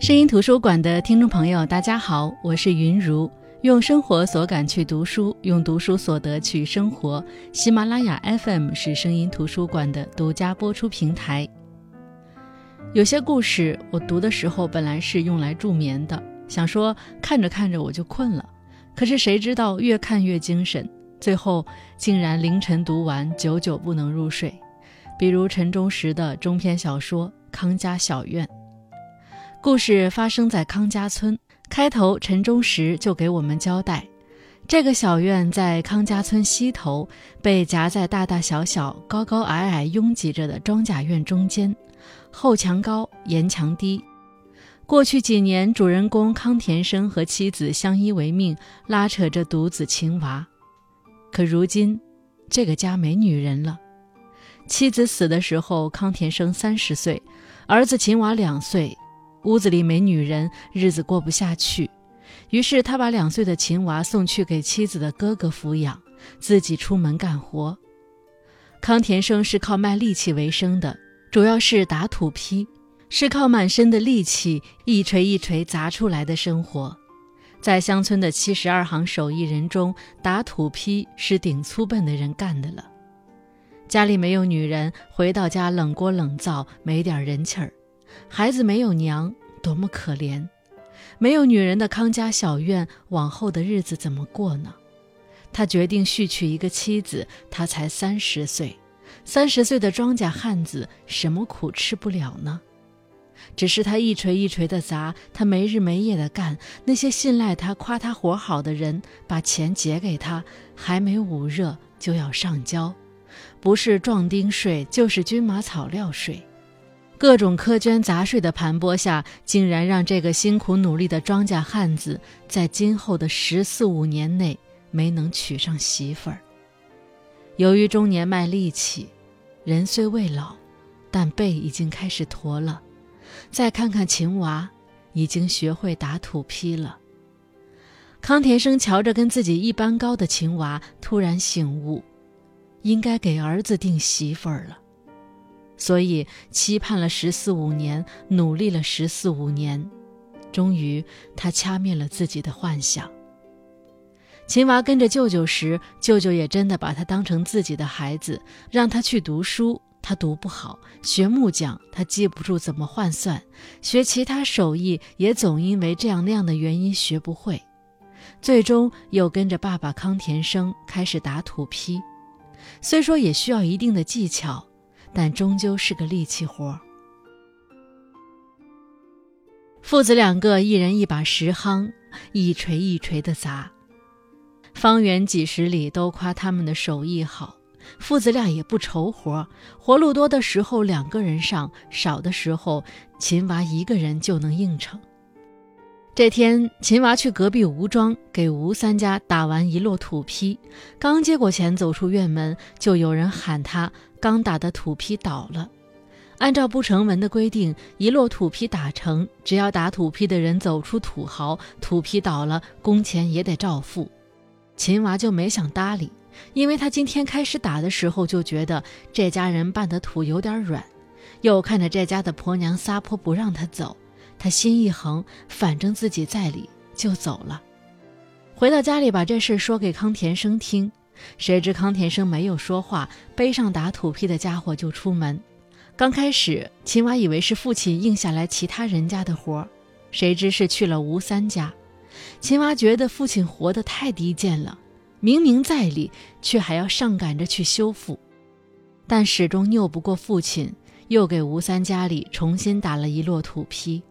声音图书馆的听众朋友，大家好，我是云如，用生活所感去读书，用读书所得去生活。喜马拉雅 FM 是声音图书馆的独家播出平台。有些故事我读的时候本来是用来助眠的，想说看着看着我就困了，可是谁知道越看越精神，最后竟然凌晨读完，久久不能入睡。比如陈忠实的中篇小说《康家小院》。故事发生在康家村，开头陈忠实就给我们交代，这个小院在康家村西头，被夹在大大小小、高高矮矮拥挤着的庄稼院中间，后墙高，沿墙低。过去几年，主人公康田生和妻子相依为命，拉扯着独子秦娃。可如今，这个家没女人了。妻子死的时候，康田生三十岁，儿子秦娃两岁。屋子里没女人，日子过不下去。于是他把两岁的秦娃送去给妻子的哥哥抚养，自己出门干活。康田生是靠卖力气为生的，主要是打土坯，是靠满身的力气一锤一锤砸出来的生活。在乡村的七十二行手艺人中，打土坯是顶粗笨的人干的了。家里没有女人，回到家冷锅冷灶，没点人气儿。孩子没有娘，多么可怜！没有女人的康家小院，往后的日子怎么过呢？他决定续娶一个妻子。他才三十岁，三十岁的庄稼汉子，什么苦吃不了呢？只是他一锤一锤的砸，他没日没夜的干。那些信赖他、夸他活好的人，把钱结给他，还没捂热就要上交，不是壮丁税，就是军马草料税。各种苛捐杂税的盘剥下，竟然让这个辛苦努力的庄稼汉子，在今后的十四五年内没能娶上媳妇儿。由于中年卖力气，人虽未老，但背已经开始驼了。再看看秦娃，已经学会打土坯了。康田生瞧着跟自己一般高的秦娃，突然醒悟，应该给儿子定媳妇儿了。所以期盼了十四五年，努力了十四五年，终于他掐灭了自己的幻想。秦娃跟着舅舅时，舅舅也真的把他当成自己的孩子，让他去读书，他读不好；学木匠，他记不住怎么换算；学其他手艺，也总因为这样那样的原因学不会。最终又跟着爸爸康田生开始打土坯，虽说也需要一定的技巧。但终究是个力气活。父子两个一人一把石夯，一锤一锤的砸。方圆几十里都夸他们的手艺好。父子俩也不愁活，活路多的时候两个人上，少的时候秦娃一个人就能应承。这天，秦娃去隔壁吴庄给吴三家打完一摞土坯，刚接过钱走出院门，就有人喊他。刚打的土坯倒了，按照不成文的规定，一摞土坯打成，只要打土坯的人走出土豪，土坯倒了，工钱也得照付。秦娃就没想搭理，因为他今天开始打的时候就觉得这家人办的土有点软，又看着这家的婆娘撒泼不让他走，他心一横，反正自己在理，就走了。回到家里，把这事说给康田生听。谁知康田生没有说话，背上打土坯的家伙就出门。刚开始，秦娃以为是父亲应下来其他人家的活儿，谁知是去了吴三家。秦娃觉得父亲活得太低贱了，明明在理，却还要上赶着去修复，但始终拗不过父亲，又给吴三家里重新打了一摞土坯。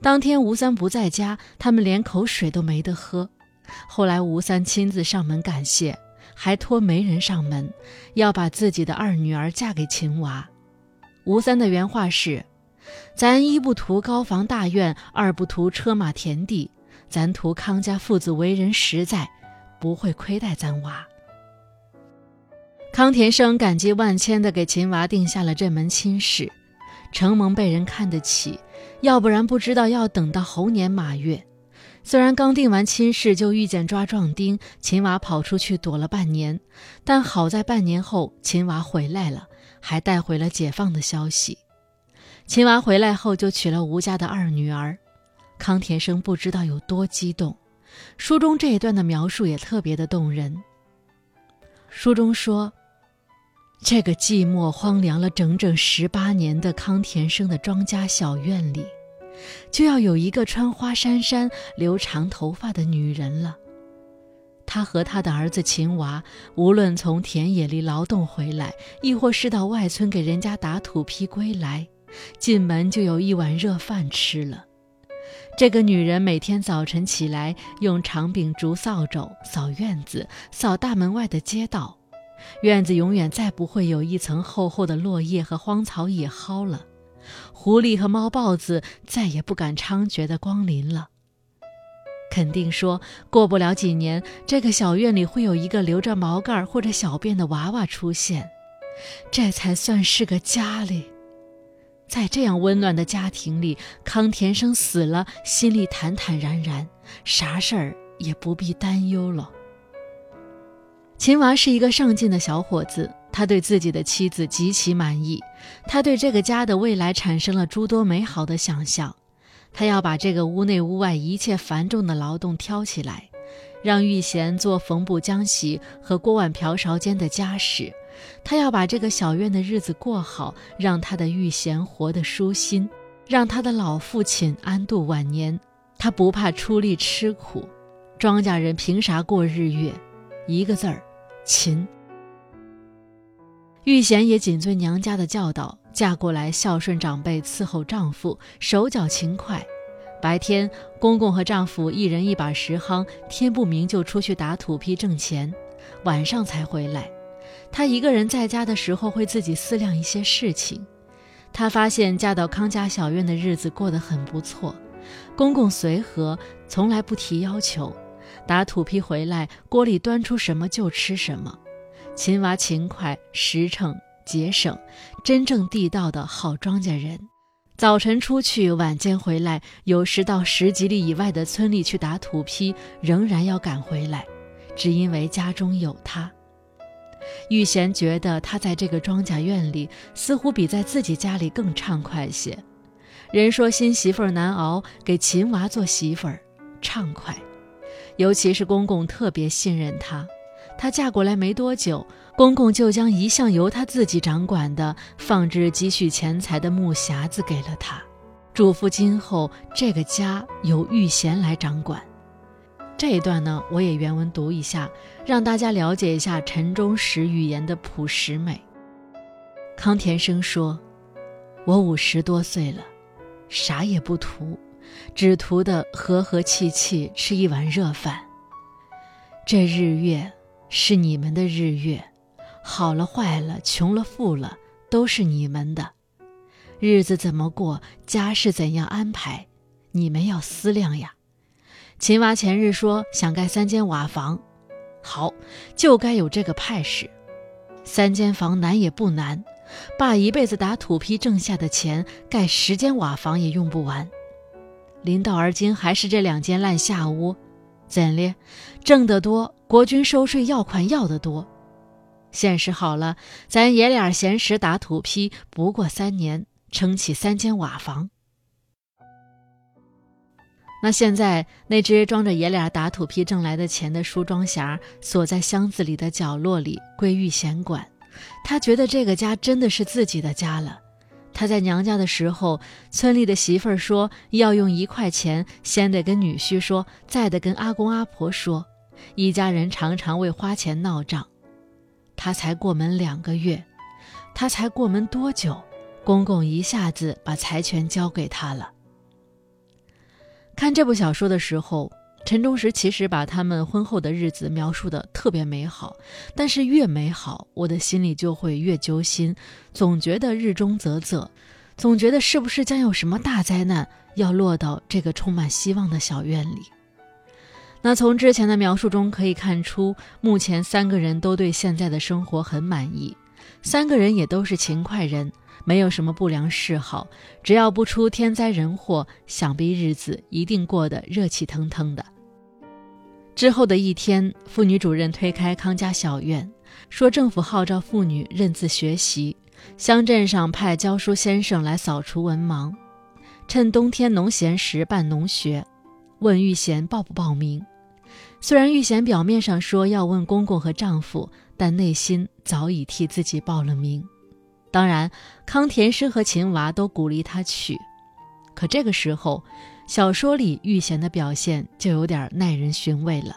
当天吴三不在家，他们连口水都没得喝。后来吴三亲自上门感谢。还托媒人上门，要把自己的二女儿嫁给秦娃。吴三的原话是：“咱一不图高房大院，二不图车马田地，咱图康家父子为人实在，不会亏待咱娃。”康田生感激万千地给秦娃定下了这门亲事，承蒙被人看得起，要不然不知道要等到猴年马月。虽然刚定完亲事就遇见抓壮丁，秦娃跑出去躲了半年，但好在半年后秦娃回来了，还带回了解放的消息。秦娃回来后就娶了吴家的二女儿。康田生不知道有多激动。书中这一段的描述也特别的动人。书中说，这个寂寞荒凉了整整十八年的康田生的庄家小院里，就要有一个穿花衫衫、留长头发的女人了。他和他的儿子秦娃，无论从田野里劳动回来，亦或是到外村给人家打土坯归来，进门就有一碗热饭吃了。这个女人每天早晨起来，用长柄竹扫帚扫院子，扫大门外的街道。院子永远再不会有一层厚厚的落叶和荒草野蒿了，狐狸和猫豹子再也不敢猖獗的光临了。肯定说过不了几年，这个小院里会有一个留着毛盖或者小辫的娃娃出现，这才算是个家里。在这样温暖的家庭里，康田生死了，心里坦坦然然，啥事儿也不必担忧了。秦娃是一个上进的小伙子，他对自己的妻子极其满意，他对这个家的未来产生了诸多美好的想象。他要把这个屋内屋外一切繁重的劳动挑起来，让玉贤做缝补浆洗和锅碗瓢勺间的家事。他要把这个小院的日子过好，让他的玉贤活得舒心，让他的老父亲安度晚年。他不怕出力吃苦，庄稼人凭啥过日月？一个字儿，勤。玉贤也谨遵娘家的教导，嫁过来孝顺长辈，伺候丈夫，手脚勤快。白天，公公和丈夫一人一把石夯，天不明就出去打土坯挣钱，晚上才回来。她一个人在家的时候，会自己思量一些事情。她发现嫁到康家小院的日子过得很不错，公公随和，从来不提要求。打土坯回来，锅里端出什么就吃什么。秦娃勤快、实诚、节省，真正地道的好庄稼人。早晨出去，晚间回来，有时到十几里以外的村里去打土坯，仍然要赶回来，只因为家中有他。玉贤觉得他在这个庄稼院里，似乎比在自己家里更畅快些。人说新媳妇难熬，给秦娃做媳妇儿畅快。尤其是公公特别信任她，她嫁过来没多久，公公就将一向由她自己掌管的放置积蓄钱财的木匣子给了她，嘱咐今后这个家由玉贤来掌管。这一段呢，我也原文读一下，让大家了解一下陈忠实语言的朴实美。康田生说：“我五十多岁了，啥也不图，只图的和和气气吃一碗热饭。这日月是你们的日月，好了坏了，穷了富了，都是你们的。日子怎么过，家事怎样安排，你们要思量呀。”秦娃前日说想盖三间瓦房，好，就该有这个派势。三间房难也不难，爸一辈子打土坯挣下的钱，盖十间瓦房也用不完。临到而今还是这两间烂下屋，怎咧？挣得多，国君收税要款要得多。现实好了，咱爷俩闲时打土坯，不过三年，撑起三间瓦房。那现在，那只装着爷俩打土坯挣来的钱的梳妆匣，锁在箱子里的角落里，归玉贤管。他觉得这个家真的是自己的家了。他在娘家的时候，村里的媳妇儿说要用一块钱，先得跟女婿说，再得跟阿公阿婆说，一家人常常为花钱闹账。他才过门两个月，他才过门多久，公公一下子把财权交给他了。看这部小说的时候，陈忠实其实把他们婚后的日子描述的特别美好，但是越美好，我的心里就会越揪心，总觉得日中啧啧，总觉得是不是将有什么大灾难要落到这个充满希望的小院里。那从之前的描述中可以看出，目前三个人都对现在的生活很满意，三个人也都是勤快人。没有什么不良嗜好，只要不出天灾人祸，想必日子一定过得热气腾腾的。之后的一天，妇女主任推开康家小院，说政府号召妇女认字学习，乡镇上派教书先生来扫除文盲，趁冬天农闲时办农学，问玉贤报不报名。虽然玉贤表面上说要问公公和丈夫，但内心早已替自己报了名。当然，康田生和秦娃都鼓励他去。可这个时候，小说里玉贤的表现就有点耐人寻味了。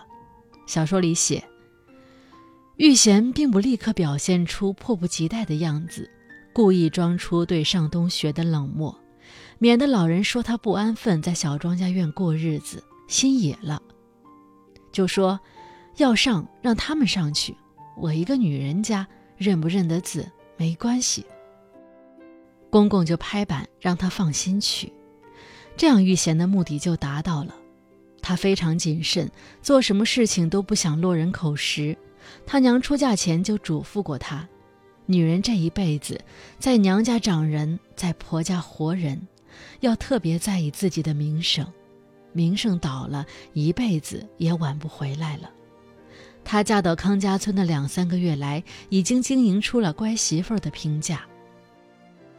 小说里写，玉贤并不立刻表现出迫不及待的样子，故意装出对尚东学的冷漠，免得老人说他不安分，在小庄稼院过日子，心野了。就说要上，让他们上去。我一个女人家，认不认得字没关系。公公就拍板，让他放心去。这样玉贤的目的就达到了。他非常谨慎，做什么事情都不想落人口实。他娘出嫁前就嘱咐过他：女人这一辈子，在娘家长人，在婆家活人，要特别在意自己的名声。名声倒了，一辈子也挽不回来了。她嫁到康家村的两三个月来，已经经营出了乖媳妇儿的评价。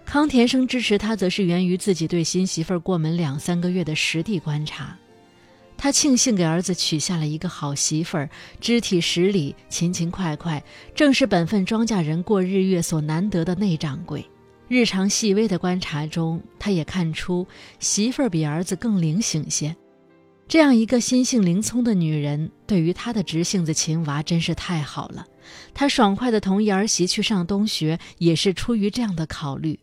康田生支持她，则是源于自己对新媳妇儿过门两三个月的实地观察。他庆幸给儿子娶下了一个好媳妇儿，知体识礼，勤勤快快，正是本分庄稼人过日月所难得的内掌柜。日常细微的观察中，他也看出媳妇儿比儿子更灵醒些。这样一个心性灵聪的女人，对于他的直性子秦娃真是太好了。他爽快地同意儿媳去上东学，也是出于这样的考虑，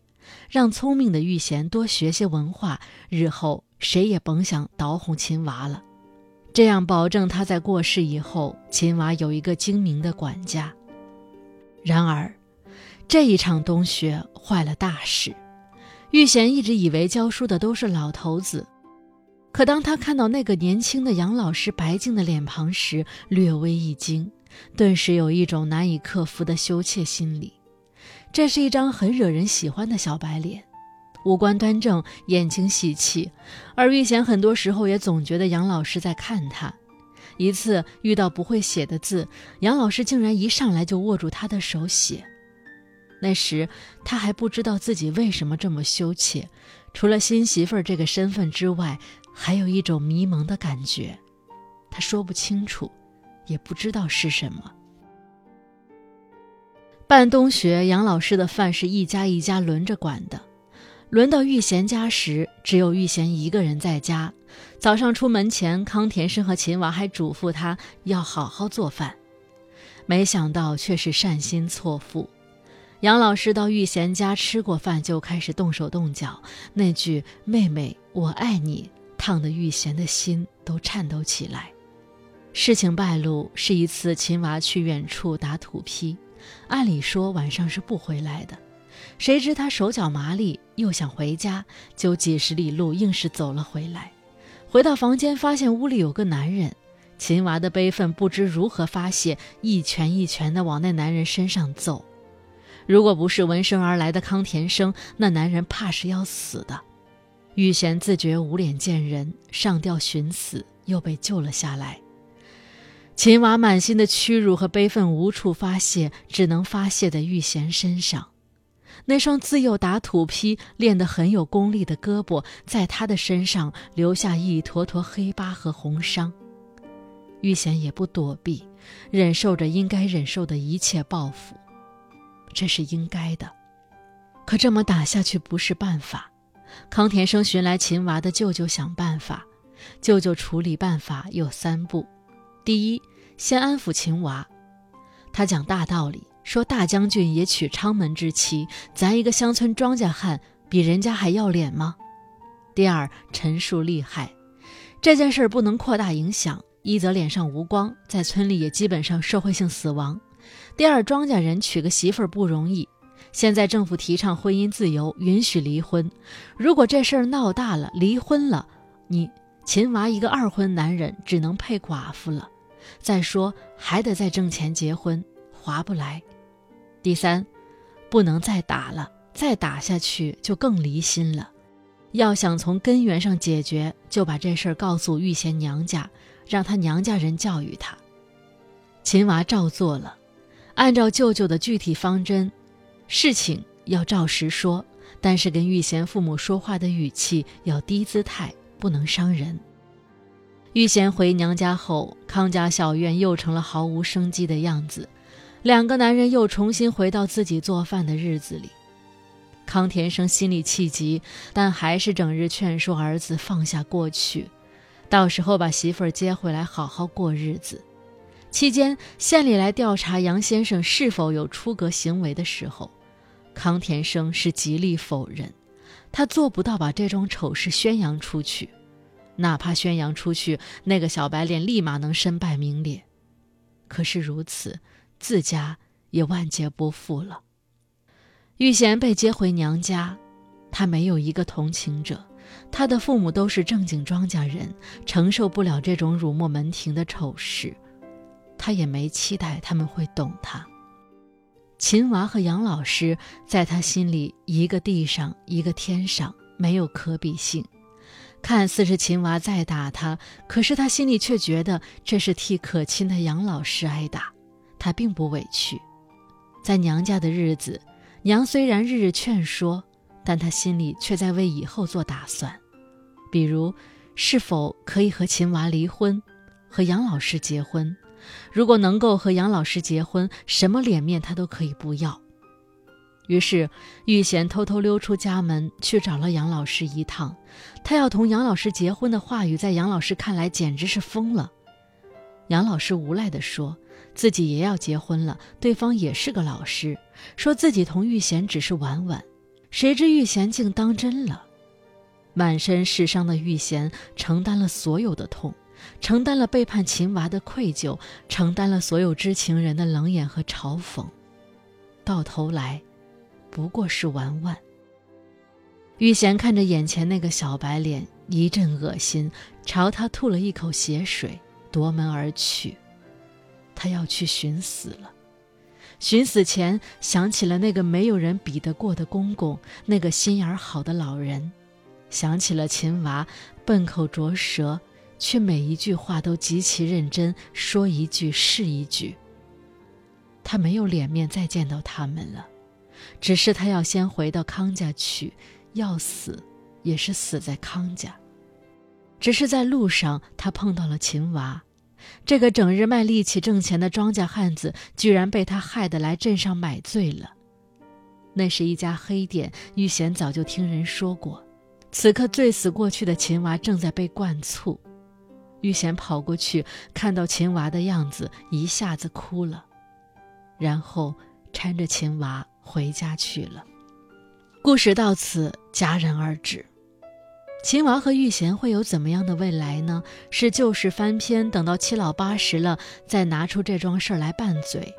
让聪明的玉贤多学些文化，日后谁也甭想倒哄秦娃了。这样保证他在过世以后，秦娃有一个精明的管家。然而，这一场冬学坏了大事。玉贤一直以为教书的都是老头子。可当他看到那个年轻的杨老师白净的脸庞时，略微一惊，顿时有一种难以克服的羞怯心理。这是一张很惹人喜欢的小白脸，五官端正，眼睛细气，而玉贤很多时候也总觉得杨老师在看他。一次遇到不会写的字，杨老师竟然一上来就握住他的手写。那时他还不知道自己为什么这么羞怯，除了新媳妇儿这个身份之外。还有一种迷蒙的感觉，他说不清楚，也不知道是什么。办冬学，杨老师的饭是一家一家轮着管的。轮到玉贤家时，只有玉贤一个人在家。早上出门前，康田生和秦娃还嘱咐他要好好做饭。没想到却是善心错付。杨老师到玉贤家吃过饭，就开始动手动脚。那句“妹妹，我爱你”。烫得玉贤的心都颤抖起来。事情败露是一次秦娃去远处打土坯，按理说晚上是不回来的，谁知他手脚麻利，又想回家，就几十里路硬是走了回来。回到房间，发现屋里有个男人。秦娃的悲愤不知如何发泄，一拳一拳地往那男人身上揍。如果不是闻声而来的康田生，那男人怕是要死的。玉贤自觉无脸见人，上吊寻死，又被救了下来。秦娃满心的屈辱和悲愤无处发泄，只能发泄在玉贤身上。那双自幼打土坯练得很有功力的胳膊，在他的身上留下一坨坨黑疤和红伤。玉贤也不躲避，忍受着应该忍受的一切报复。这是应该的，可这么打下去不是办法。康田生寻来秦娃的舅舅想办法，舅舅处理办法有三步：第一，先安抚秦娃，他讲大道理，说大将军也娶昌门之妻，咱一个乡村庄稼汉比人家还要脸吗？第二，陈述利害，这件事不能扩大影响，一则脸上无光，在村里也基本上社会性死亡；第二，庄稼人娶个媳妇儿不容易。现在政府提倡婚姻自由，允许离婚。如果这事儿闹大了，离婚了，你秦娃一个二婚男人只能配寡妇了。再说还得再挣钱结婚，划不来。第三，不能再打了，再打下去就更离心了。要想从根源上解决，就把这事儿告诉玉贤娘家，让他娘家人教育他。秦娃照做了，按照舅舅的具体方针。事情要照实说，但是跟玉贤父母说话的语气要低姿态，不能伤人。玉贤回娘家后，康家小院又成了毫无生机的样子，两个男人又重新回到自己做饭的日子里。康田生心里气急，但还是整日劝说儿子放下过去，到时候把媳妇儿接回来，好好过日子。期间，县里来调查杨先生是否有出格行为的时候，康田生是极力否认，他做不到把这桩丑事宣扬出去，哪怕宣扬出去，那个小白脸立马能身败名裂。可是如此，自家也万劫不复了。玉贤被接回娘家，他没有一个同情者。他的父母都是正经庄稼人，承受不了这种辱没门庭的丑事。他也没期待他们会懂他。秦娃和杨老师在他心里一个地上一个天上，没有可比性。看似是秦娃在打他，可是他心里却觉得这是替可亲的杨老师挨打，他并不委屈。在娘家的日子。娘虽然日日劝说，但他心里却在为以后做打算，比如是否可以和秦娃离婚，和杨老师结婚。如果能够和杨老师结婚，什么脸面他都可以不要。于是玉贤偷偷溜出家门，去找了杨老师一趟。他要同杨老师结婚的话语，在杨老师看来简直是疯了。杨老师无赖地说。自己也要结婚了，对方也是个老师，说自己同玉贤只是玩玩，谁知玉贤竟当真了。满身是伤的玉贤承担了所有的痛，承担了背叛秦娃的愧疚，承担了所有知情人的冷眼和嘲讽，到头来，不过是玩玩。玉贤看着眼前那个小白脸，一阵恶心，朝他吐了一口血水，夺门而去。他要去寻死了，寻死前想起了那个没有人比得过的公公，那个心眼好的老人，想起了秦娃笨口拙舌，却每一句话都极其认真，说一句是一句。他没有脸面再见到他们了，只是他要先回到康家去，要死也是死在康家。只是在路上，他碰到了秦娃。这个整日卖力气挣钱的庄稼汉子，居然被他害得来镇上买醉了。那是一家黑店，玉贤早就听人说过。此刻醉死过去的秦娃正在被灌醋，玉贤跑过去，看到秦娃的样子，一下子哭了，然后搀着秦娃回家去了。故事到此戛然而止。秦娃和玉贤会有怎么样的未来呢？是旧事翻篇，等到七老八十了再拿出这桩事来拌嘴，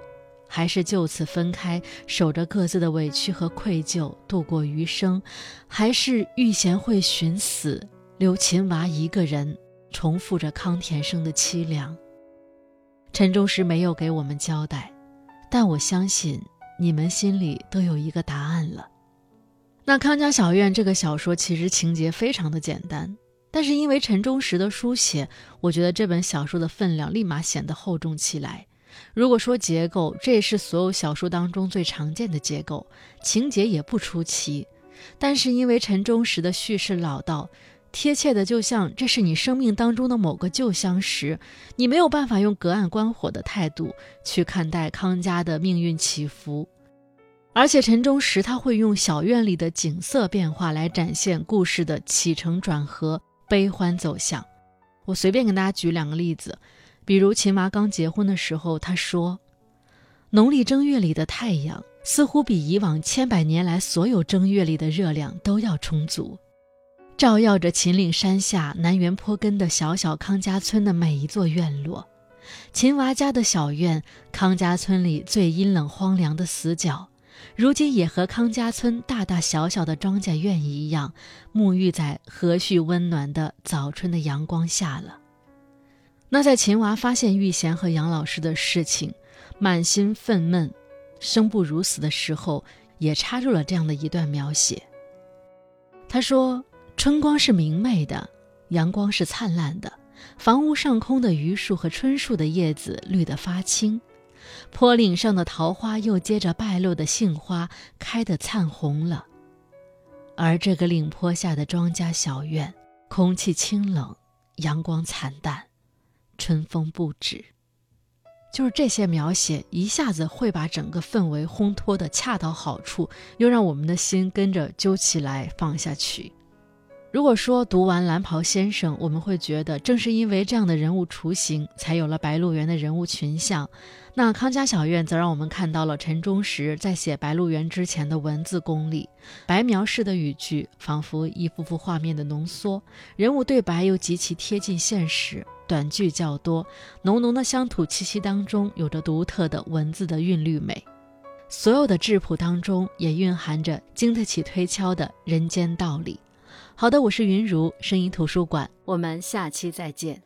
还是就此分开，守着各自的委屈和愧疚度过余生？还是玉贤会寻死，留秦娃一个人，重复着康田生的凄凉？陈忠实没有给我们交代，但我相信你们心里都有一个答案了。那《康家小院》这个小说其实情节非常的简单，但是因为陈忠实的书写，我觉得这本小说的分量立马显得厚重起来。如果说结构，这也是所有小说当中最常见的结构，情节也不出奇。但是因为陈忠实的叙事老道，贴切的就像这是你生命当中的某个旧相识，你没有办法用隔岸观火的态度去看待康家的命运起伏。而且陈忠实他会用小院里的景色变化来展现故事的起承转合、悲欢走向。我随便给大家举两个例子，比如秦娃刚结婚的时候，他说：“农历正月里的太阳似乎比以往千百年来所有正月里的热量都要充足，照耀着秦岭山下南园坡根的小小康家村的每一座院落。秦娃家的小院，康家村里最阴冷荒凉的死角。”如今也和康家村大大小小的庄稼院一样，沐浴在和煦温暖的早春的阳光下了。那在秦娃发现玉贤和杨老师的事情，满心愤懑、生不如死的时候，也插入了这样的一段描写。他说：“春光是明媚的，阳光是灿烂的，房屋上空的榆树和椿树的叶子绿得发青。”坡岭上的桃花又接着败落的杏花开得灿红了。而这个岭坡下的庄家小院，空气清冷，阳光惨淡，春风不止。就是这些描写，一下子会把整个氛围烘托的恰到好处，又让我们的心跟着揪起来放下去。如果说读完《蓝袍先生》，我们会觉得正是因为这样的人物雏形，才有了《白鹿原》的人物群像。那康家小院则让我们看到了陈忠实在写《白鹿原》之前的文字功力，白描式的语句仿佛一幅幅画面的浓缩，人物对白又极其贴近现实，短句较多，浓浓的乡土气息当中有着独特的文字的韵律美，所有的质朴当中也蕴含着经得起推敲的人间道理。好的，我是云如声音图书馆，我们下期再见。